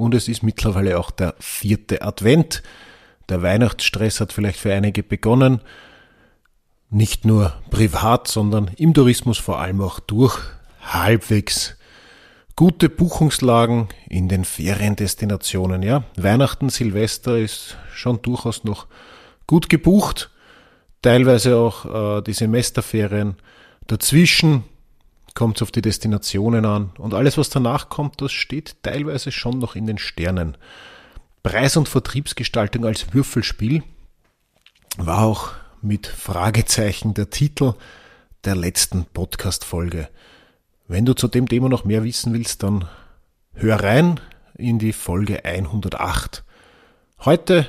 und es ist mittlerweile auch der vierte Advent. Der Weihnachtsstress hat vielleicht für einige begonnen. Nicht nur privat, sondern im Tourismus vor allem auch durch halbwegs gute Buchungslagen in den Feriendestinationen. Ja, Weihnachten, Silvester ist schon durchaus noch gut gebucht. Teilweise auch äh, die Semesterferien. Dazwischen kommt es auf die Destinationen an und alles, was danach kommt, das steht teilweise schon noch in den Sternen. Preis- und Vertriebsgestaltung als Würfelspiel war auch mit Fragezeichen der Titel der letzten Podcast-Folge. Wenn du zu dem Thema noch mehr wissen willst, dann hör rein in die Folge 108. Heute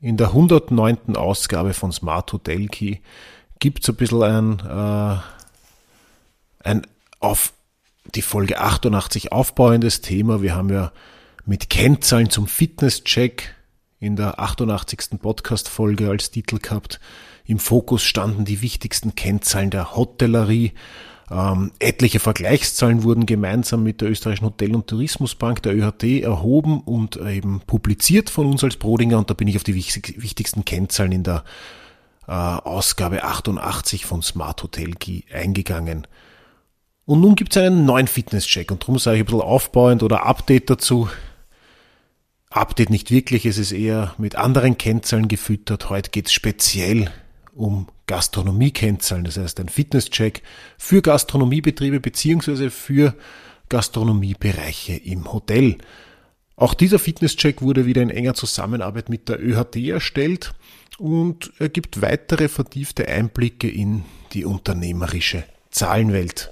in der 109. Ausgabe von Smart Hotel Key gibt es ein bisschen ein, äh, ein auf die Folge 88 aufbauendes Thema. Wir haben ja mit Kennzahlen zum Fitnesscheck in der 88. Podcast-Folge als Titel gehabt. Im Fokus standen die wichtigsten Kennzahlen der Hotellerie. Ähm, etliche Vergleichszahlen wurden gemeinsam mit der österreichischen Hotel- und Tourismusbank, der ÖHT, erhoben und eben publiziert von uns als Brodinger. Und da bin ich auf die wichtigsten Kennzahlen in der äh, Ausgabe 88 von Smart Hotel Key eingegangen. Und nun gibt es einen neuen Fitnesscheck und darum sage ich ein bisschen aufbauend oder Update dazu. Update nicht wirklich, es ist eher mit anderen Kennzahlen gefüttert. Heute geht es speziell um Gastronomie-Kennzahlen, das heißt ein Fitnesscheck für Gastronomiebetriebe beziehungsweise für Gastronomiebereiche im Hotel. Auch dieser Fitnesscheck wurde wieder in enger Zusammenarbeit mit der ÖHT erstellt und er gibt weitere vertiefte Einblicke in die unternehmerische Zahlenwelt.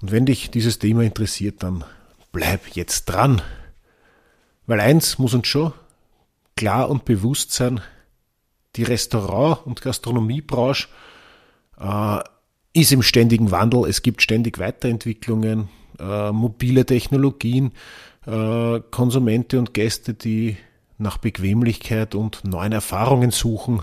Und wenn dich dieses Thema interessiert, dann bleib jetzt dran. Weil eins muss uns schon klar und bewusst sein, die Restaurant- und Gastronomiebranche äh, ist im ständigen Wandel. Es gibt ständig Weiterentwicklungen, äh, mobile Technologien, äh, Konsumente und Gäste, die nach Bequemlichkeit und neuen Erfahrungen suchen,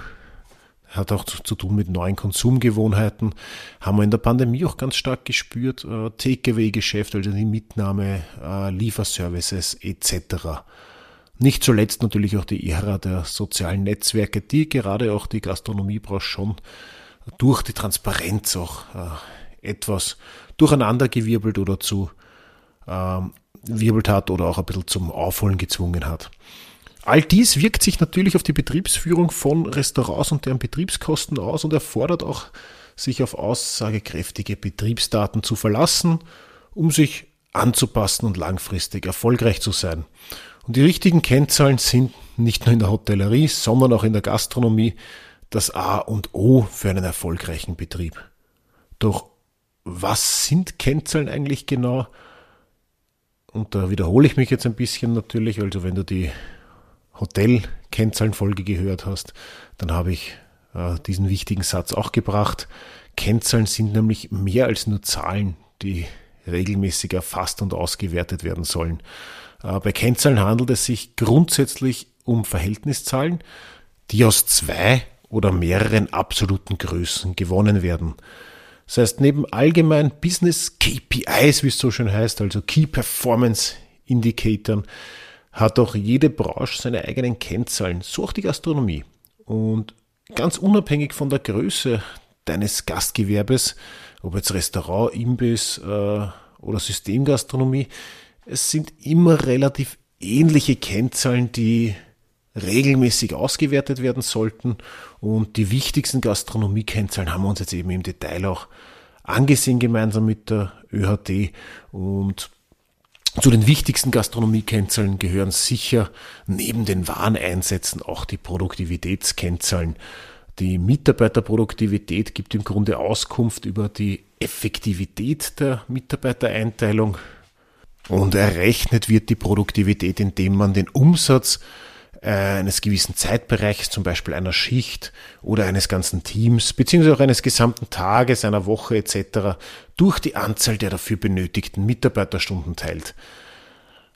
hat auch zu, tun mit neuen Konsumgewohnheiten. Haben wir in der Pandemie auch ganz stark gespürt. Äh, Takeaway-Geschäft, also die Mitnahme, äh, Lieferservices etc. Nicht zuletzt natürlich auch die Ära der sozialen Netzwerke, die gerade auch die Gastronomiebranche schon durch die Transparenz auch äh, etwas durcheinandergewirbelt oder zu ähm, wirbelt hat oder auch ein bisschen zum Aufholen gezwungen hat. All dies wirkt sich natürlich auf die Betriebsführung von Restaurants und deren Betriebskosten aus und erfordert auch, sich auf aussagekräftige Betriebsdaten zu verlassen, um sich anzupassen und langfristig erfolgreich zu sein. Und die richtigen Kennzahlen sind nicht nur in der Hotellerie, sondern auch in der Gastronomie das A und O für einen erfolgreichen Betrieb. Doch was sind Kennzahlen eigentlich genau? Und da wiederhole ich mich jetzt ein bisschen natürlich, also wenn du die Hotel-Kennzahlenfolge gehört hast, dann habe ich äh, diesen wichtigen Satz auch gebracht. Kennzahlen sind nämlich mehr als nur Zahlen, die regelmäßig erfasst und ausgewertet werden sollen. Äh, bei Kennzahlen handelt es sich grundsätzlich um Verhältniszahlen, die aus zwei oder mehreren absoluten Größen gewonnen werden. Das heißt, neben allgemein Business KPIs, wie es so schön heißt, also Key Performance Indicatoren, hat auch jede Branche seine eigenen Kennzahlen, so auch die Gastronomie. Und ganz unabhängig von der Größe deines Gastgewerbes, ob jetzt Restaurant, Imbiss äh, oder Systemgastronomie, es sind immer relativ ähnliche Kennzahlen, die regelmäßig ausgewertet werden sollten. Und die wichtigsten Gastronomie-Kennzahlen haben wir uns jetzt eben im Detail auch angesehen, gemeinsam mit der ÖHT. Und zu den wichtigsten Gastronomiekennzahlen gehören sicher neben den Wareneinsätzen auch die Produktivitätskennzahlen. Die Mitarbeiterproduktivität gibt im Grunde Auskunft über die Effektivität der Mitarbeitereinteilung. Und errechnet wird die Produktivität, indem man den Umsatz eines gewissen Zeitbereichs, zum Beispiel einer Schicht oder eines ganzen Teams, beziehungsweise auch eines gesamten Tages, einer Woche etc., durch die Anzahl der dafür benötigten Mitarbeiterstunden teilt.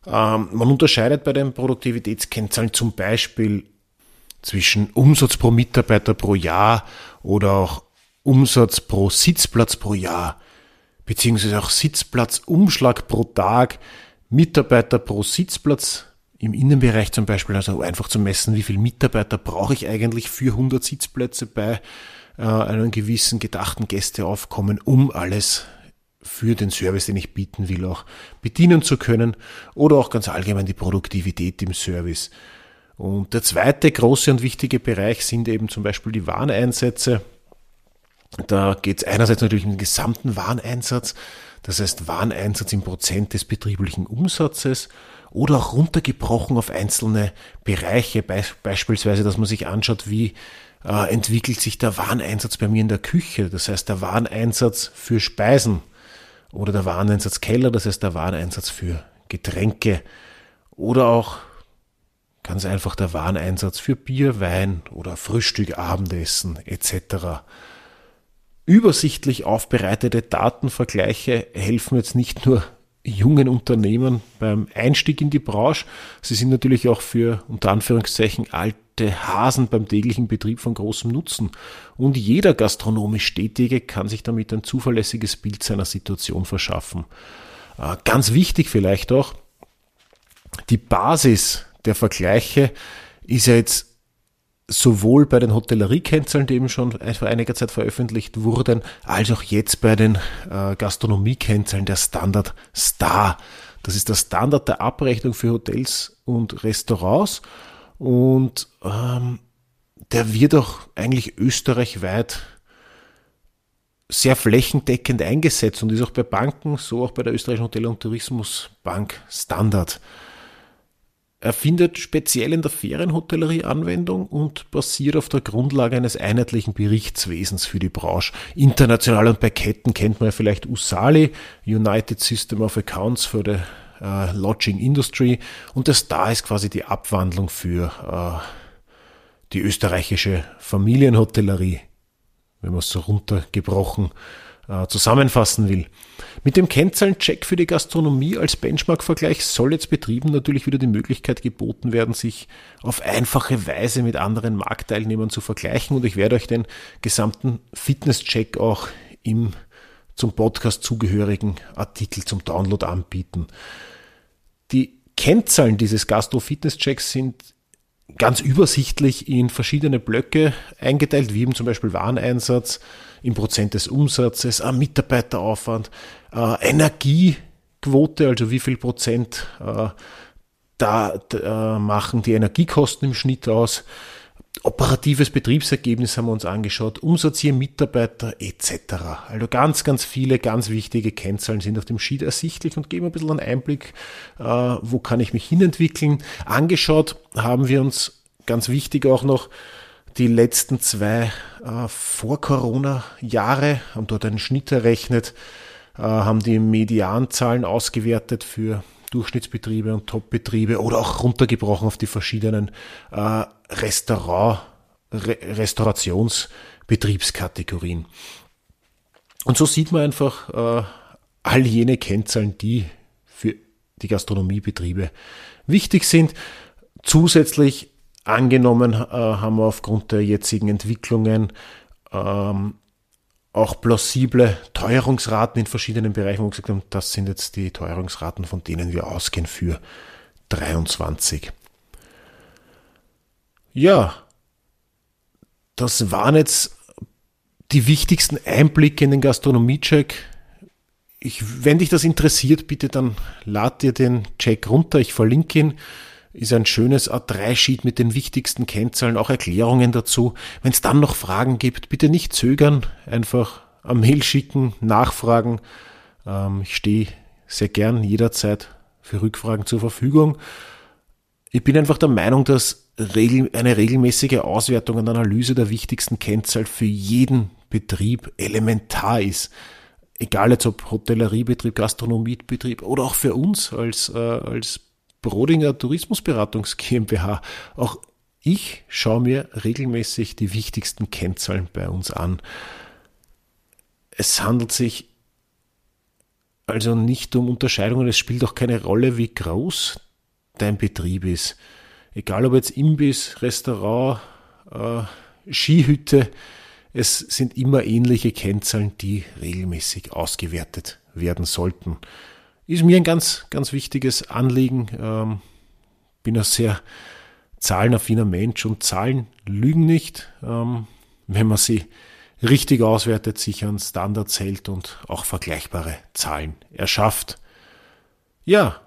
Ähm, man unterscheidet bei den Produktivitätskennzahlen zum Beispiel zwischen Umsatz pro Mitarbeiter pro Jahr oder auch Umsatz pro Sitzplatz pro Jahr, beziehungsweise auch Sitzplatzumschlag pro Tag, Mitarbeiter pro Sitzplatz im Innenbereich zum Beispiel, also einfach zu messen, wie viele Mitarbeiter brauche ich eigentlich für 100 Sitzplätze bei äh, einem gewissen gedachten Gästeaufkommen, um alles für den Service, den ich bieten will, auch bedienen zu können oder auch ganz allgemein die Produktivität im Service. Und der zweite große und wichtige Bereich sind eben zum Beispiel die Wareneinsätze. Da geht es einerseits natürlich um den gesamten Wareneinsatz, das heißt Wareneinsatz im Prozent des betrieblichen Umsatzes oder auch runtergebrochen auf einzelne Bereiche, beispielsweise, dass man sich anschaut, wie äh, entwickelt sich der Wareneinsatz bei mir in der Küche, das heißt der Wareneinsatz für Speisen oder der Wareneinsatz Keller, das heißt der Wareneinsatz für Getränke oder auch ganz einfach der Wareneinsatz für Bier, Wein oder Frühstück, Abendessen etc. Übersichtlich aufbereitete Datenvergleiche helfen jetzt nicht nur jungen Unternehmen beim Einstieg in die Branche. Sie sind natürlich auch für unter Anführungszeichen alte Hasen beim täglichen Betrieb von großem Nutzen. Und jeder gastronomisch Tätige kann sich damit ein zuverlässiges Bild seiner Situation verschaffen. Äh, ganz wichtig vielleicht auch, die Basis der Vergleiche ist ja jetzt sowohl bei den Hotelleriekennzahlen, die eben schon vor einiger Zeit veröffentlicht wurden, als auch jetzt bei den äh, Gastronomiekennzahlen der Standard Star. Das ist der Standard der Abrechnung für Hotels und Restaurants und ähm, der wird auch eigentlich österreichweit sehr flächendeckend eingesetzt und ist auch bei Banken, so auch bei der österreichischen Hotel- und Tourismusbank Standard. Er findet speziell in der Ferienhotellerie Anwendung und basiert auf der Grundlage eines einheitlichen Berichtswesens für die Branche. International und bei Ketten kennt man ja vielleicht USALI, United System of Accounts for the uh, Lodging Industry und das da ist quasi die Abwandlung für uh, die österreichische Familienhotellerie, wenn man es so runtergebrochen uh, zusammenfassen will. Mit dem Kennzahlencheck für die Gastronomie als Benchmark-Vergleich soll jetzt Betrieben natürlich wieder die Möglichkeit geboten werden, sich auf einfache Weise mit anderen Marktteilnehmern zu vergleichen und ich werde euch den gesamten Fitness-Check auch im zum Podcast zugehörigen Artikel zum Download anbieten. Die Kennzahlen dieses Gastro-Fitness-Checks sind ganz übersichtlich in verschiedene Blöcke eingeteilt, wie eben zum Beispiel Wareneinsatz, im Prozent des Umsatzes, am Mitarbeiteraufwand, äh, Energiequote, also wie viel Prozent äh, da äh, machen die Energiekosten im Schnitt aus, operatives Betriebsergebnis haben wir uns angeschaut, Umsatz je Mitarbeiter etc. Also ganz, ganz viele ganz wichtige Kennzahlen sind auf dem Sheet ersichtlich und geben ein bisschen einen Einblick, äh, wo kann ich mich hinentwickeln. Angeschaut haben wir uns ganz wichtig auch noch die letzten zwei äh, Vor-Corona-Jahre, haben dort einen Schnitt errechnet, äh, haben die Medianzahlen ausgewertet für Durchschnittsbetriebe und Topbetriebe oder auch runtergebrochen auf die verschiedenen äh, Restaurant, Re Restaurationsbetriebskategorien. Und so sieht man einfach äh, all jene Kennzahlen, die für die Gastronomiebetriebe wichtig sind. Zusätzlich angenommen äh, haben wir aufgrund der jetzigen Entwicklungen ähm, auch plausible Teuerungsraten in verschiedenen Bereichen, wo wir gesagt haben, das sind jetzt die Teuerungsraten, von denen wir ausgehen für 23. Ja, das waren jetzt die wichtigsten Einblicke in den Gastronomie-Check. Ich, wenn dich das interessiert, bitte dann lad dir den Check runter. Ich verlinke ihn ist ein schönes A3-Sheet mit den wichtigsten Kennzahlen, auch Erklärungen dazu. Wenn es dann noch Fragen gibt, bitte nicht zögern, einfach am Mail schicken, nachfragen. Ähm, ich stehe sehr gern jederzeit für Rückfragen zur Verfügung. Ich bin einfach der Meinung, dass eine regelmäßige Auswertung und Analyse der wichtigsten Kennzahlen für jeden Betrieb elementar ist. egal jetzt ob Hotelleriebetrieb, Gastronomiebetrieb oder auch für uns als, äh, als Brodinger Tourismusberatungs GmbH, auch ich schaue mir regelmäßig die wichtigsten Kennzahlen bei uns an. Es handelt sich also nicht um Unterscheidungen, es spielt auch keine Rolle, wie groß dein Betrieb ist. Egal ob jetzt Imbiss, Restaurant, äh, Skihütte, es sind immer ähnliche Kennzahlen, die regelmäßig ausgewertet werden sollten. Ist mir ein ganz, ganz wichtiges Anliegen. Ähm, bin ein sehr zahlenaffiner Mensch und Zahlen lügen nicht, ähm, wenn man sie richtig auswertet, sich an Standards hält und auch vergleichbare Zahlen erschafft. Ja,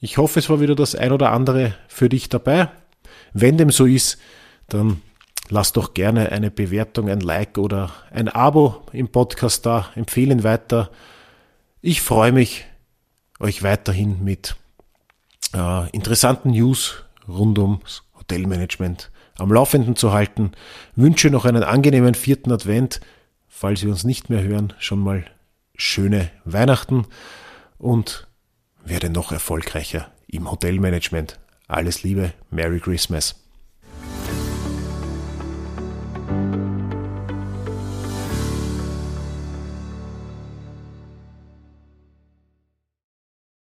ich hoffe, es war wieder das ein oder andere für dich dabei. Wenn dem so ist, dann Lass doch gerne eine Bewertung, ein Like oder ein Abo im Podcast da. Empfehlen weiter. Ich freue mich, euch weiterhin mit äh, interessanten News rund ums Hotelmanagement am Laufenden zu halten. Wünsche noch einen angenehmen vierten Advent. Falls wir uns nicht mehr hören, schon mal schöne Weihnachten und werde noch erfolgreicher im Hotelmanagement. Alles Liebe, Merry Christmas.